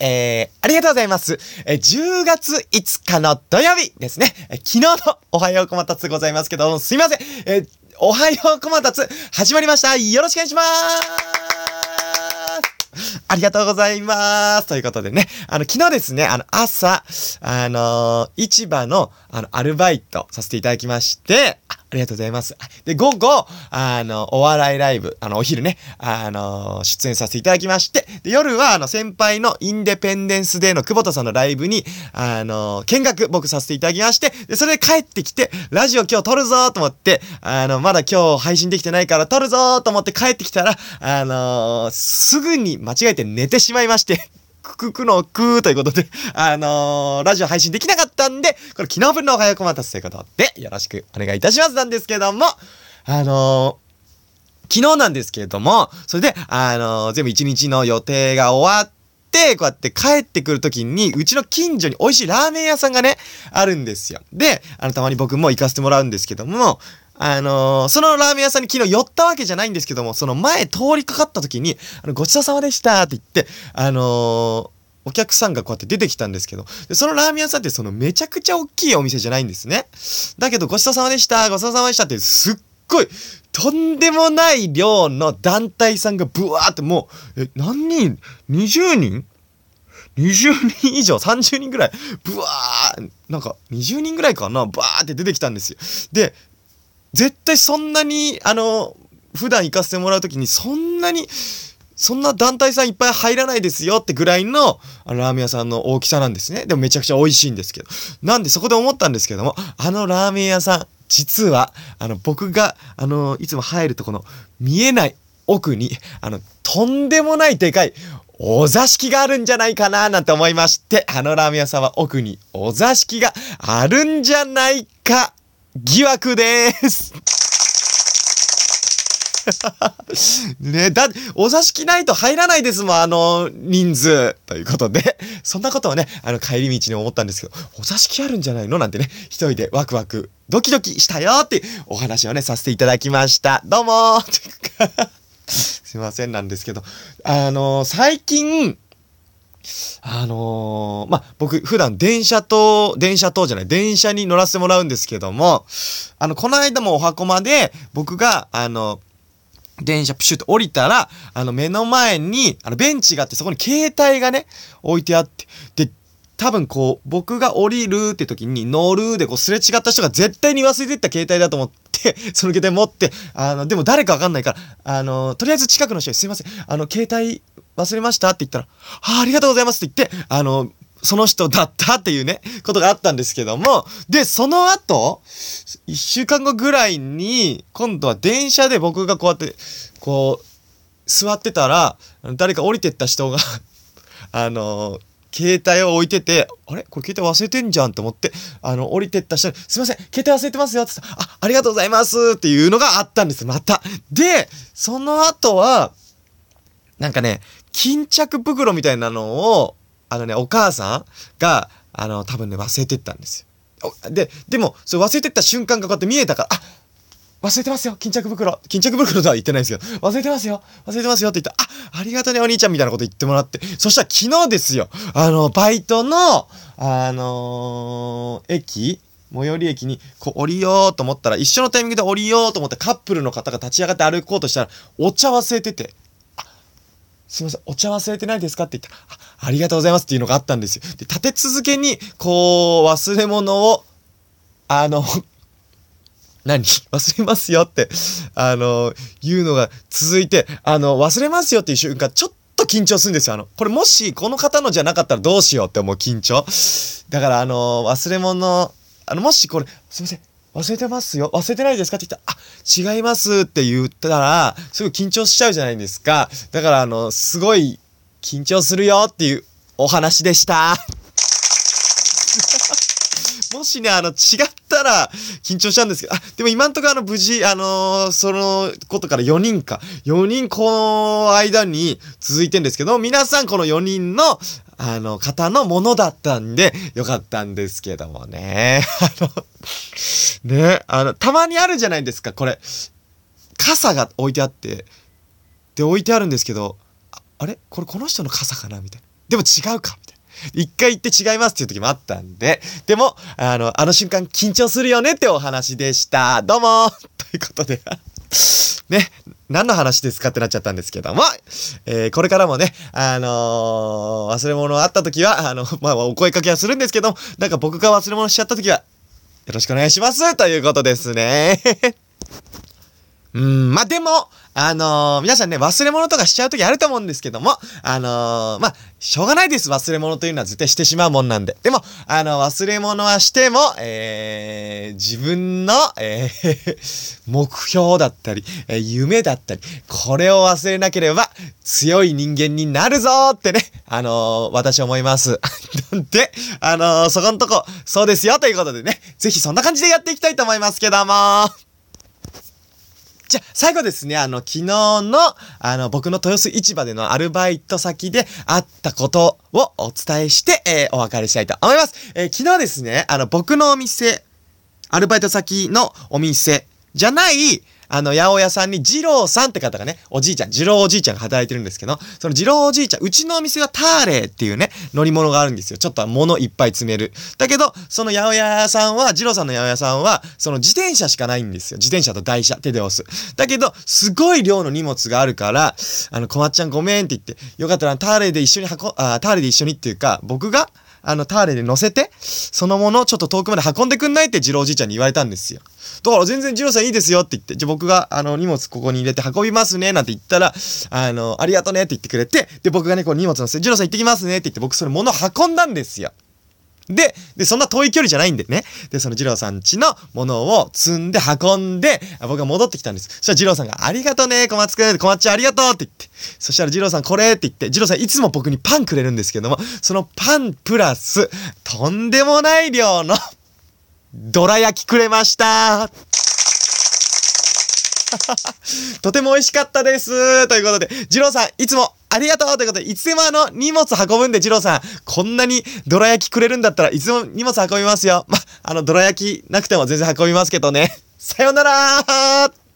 えー、ありがとうございます。えー、10月5日の土曜日ですね。えー昨日のおはようこまたつございますけど、すいません。えーおはようこまたつ、始まりました。よろしくお願いします。ありがとうございます。ということでね、あの、昨日ですね、あの、朝、あのー市場の、あの、アルバイトさせていただきまして、ありがとうございます。で、午後、あの、お笑いライブ、あの、お昼ね、あの、出演させていただきまして、で、夜は、あの、先輩のインデペンデンスデーの久保田さんのライブに、あの、見学僕させていただきまして、で、それで帰ってきて、ラジオ今日撮るぞーと思って、あの、まだ今日配信できてないから撮るぞーと思って帰ってきたら、あのすぐに間違えて寝てしまいまして、くくくのくーということで、あのーラジオ配信できなかったんで、これ昨日分のおはようこまたつということで、よろしくお願いいたしますなんですけども、あのー昨日なんですけれども、それで、あのー全部一日の予定が終わって、こうやって帰ってくるときに、うちの近所に美味しいラーメン屋さんがね、あるんですよ。で、あの、たまに僕も行かせてもらうんですけども、あのーそのラーメン屋さんに昨日寄ったわけじゃないんですけども、その前通りかかった時に、あの、ごちそうさまでしたって言って、あのーお客さんがこうやって出てきたんですけど、そのラーメン屋さんってそのめちゃくちゃ大きいお店じゃないんですね。だけどごちそうさまでした、ごちそうさまでしたってすっごい、とんでもない量の団体さんがブワーってもう、え、何人 ?20 人 ?20 人以上 ?30 人ぐらい？ブワーなんか20人ぐらいかな？バーって出てきたんですよ。で、絶対そんなに、あの、普段行かせてもらうときにそんなに、そんな団体さんいっぱい入らないですよってぐらいのあのラーメン屋さんの大きさなんですね。でもめちゃくちゃ美味しいんですけど。なんでそこで思ったんですけども、あのラーメン屋さん、実は、あの僕が、あの、いつも入るとこの見えない奥に、あの、とんでもないでかいお座敷があるんじゃないかななんて思いまして、あのラーメン屋さんは奥にお座敷があるんじゃないか疑惑です。ねだ、お座敷ないと入らないですもん、あの人数。ということで、そんなことをね、あの帰り道に思ったんですけど、お座敷あるんじゃないの？なんてね、一人でワクワク、ドキドキしたよっていうお話をね、させていただきました。どうも すいませんなんですけど、あの最近、あのーまあ、僕、普段電車と、電車とじゃない、電車に乗らせてもらうんですけども、あの、この間もお箱まで、僕が、あの、電車プシュッと降りたら、あの、目の前に、あの、ベンチがあって、そこに携帯がね、置いてあって、で、多分こう、僕が降りるって時に乗るでこうすれ違った人が絶対に忘れてった携帯だと思って、その携帯持って、あの、でも誰かわかんないから、あの、とりあえず近くの人にすいません、あの、携帯忘れましたって言ったら、ああ、りがとうございますって言って、あの、その人だったっていうね、ことがあったんですけども、で、その後、一週間後ぐらいに、今度は電車で僕がこうやって、こう、座ってたら、誰か降りてった人が、あの携帯を置いてて、あれ？これ携帯忘れてんじゃんと思って、あの、降りてった人に、すいません、携帯忘れてますよって言ったら、あ、ありがとうございますっていうのがあったんです、また。で、その後は、なんかね、巾着袋みたいなのを、あのね、お母さんが、あの、多分ね、忘れてったんですよ。で、でも、それ忘れてった瞬間がこうやって見えたから、あ忘れてますよ巾着袋巾着袋とは言ってないんですけど、忘れてますよ忘れてますよって言ったら、あ、りがとねお兄ちゃんみたいなこと言ってもらって、そしたら昨日ですよ、あの、バイトの、あのー駅最寄り駅にこう降りようと思ったら、一緒のタイミングで降りようと思ってカップルの方が立ち上がって歩こうとしたら、お茶忘れてて、すいません、お茶忘れてないですかって言ったら、あありがとうございますっていうのがあったんですよ。で、立て続けに、こう、忘れ物を、あの、何？忘れますよって、あの、言うのが続いて、あの、忘れますよっていう瞬間、ちょっと緊張するんですよ。あの、これもし、この方のじゃなかったらどうしようって思う緊張。だから、あの、忘れ物、あの、もしこれ、すいません、忘れてますよ忘れてないですかって言ったら、あ、違いますって言ったら、すごい緊張しちゃうじゃないですか。だから、あの、すごい緊張するよっていうお話でした。もしね、あの、違ったら、緊張しちゃうんですけど、あ、でも今んとこあの、無事、あのーそのことから4人か、4人この間に続いてんですけど、皆さんこの4人の、あの、方のものだったんで、よかったんですけどもね。あの、ね、あの、たまにあるじゃないですか、これ。傘が置いてあって、で、置いてあるんですけど、ああれ？これこの人の傘かな？みたいな。でも違うか？みたいな。一回言って違いますっていう時もあったんで、でも、あの、あの瞬間緊張するよねってお話でした。どうも ということで ね、何の話ですかってなっちゃったんですけども、えー、これからもね、あのー、忘れ物あった時は、あの、まあ、お声かけはするんですけども、なんか僕が忘れ物しちゃった時は、よろしくお願いしますということですね。うん、まあ、でも、あのー、皆さんね、忘れ物とかしちゃうときあると思うんですけども、あのー、まあ、しょうがないです。忘れ物というのは絶対してしまうもんなんで。でも、あの、忘れ物はしても、えー、自分の、えー、目標だったり、えー、夢だったり、これを忘れなければ強い人間になるぞーってね、あのー、私思います。で、あのー、そこんとこ、そうですよということでね、ぜひそんな感じでやっていきたいと思いますけども。じゃ、最後ですね、あの、昨日の、あの、僕の豊洲市場でのアルバイト先であったことをお伝えして、えー、お別れしたいと思います。えー、昨日ですね、あの、僕のお店、アルバイト先のお店じゃない、あの、八百屋さんに二郎さんって方がね、おじいちゃん、二郎おじいちゃんが働いてるんですけど、その二郎おじいちゃん、うちのお店はターレーっていうね、乗り物があるんですよ。ちょっと物いっぱい詰める。だけど、その八百屋さんは、二郎さんの八百屋さんは、その自転車しかないんですよ。自転車と台車、手で押す。だけど、すごい量の荷物があるから、あの、小松ちゃんごめんって言って、よかったらターレーで一緒に運、あ、ターレーで一緒にっていうか、僕が、あの、ターレで乗せて、そのものをちょっと遠くまで運んでくんないって次郎おじいちゃんに言われたんですよ。だから全然次郎さんいいですよって言って、じゃあ僕があの荷物ここに入れて運びますねなんて言ったら、あの、ありがとねって言ってくれて、で、僕がね、こう荷物乗せて、次郎さん行ってきますねって言って僕それ物運んだんですよ。で、で、そんな遠い距離じゃないんでね。で、その二郎さんちのものを積んで運んで、僕が戻ってきたんです。そしたら二郎さんが、ありがとね、小松くん、小松ちゃんありがとうって言って。そしたら二郎さんこれって言って、二郎さんいつも僕にパンくれるんですけども、そのパンプラス、とんでもない量の、どら焼きくれました とても美味しかったです。ということで、二郎さん、いつもありがとうということで、いつでもあの、荷物運ぶんで、二郎さん、こんなにどら焼きくれるんだったらいつも荷物運びますよ。ま、あの、どら焼きなくても全然運びますけどね。さよなら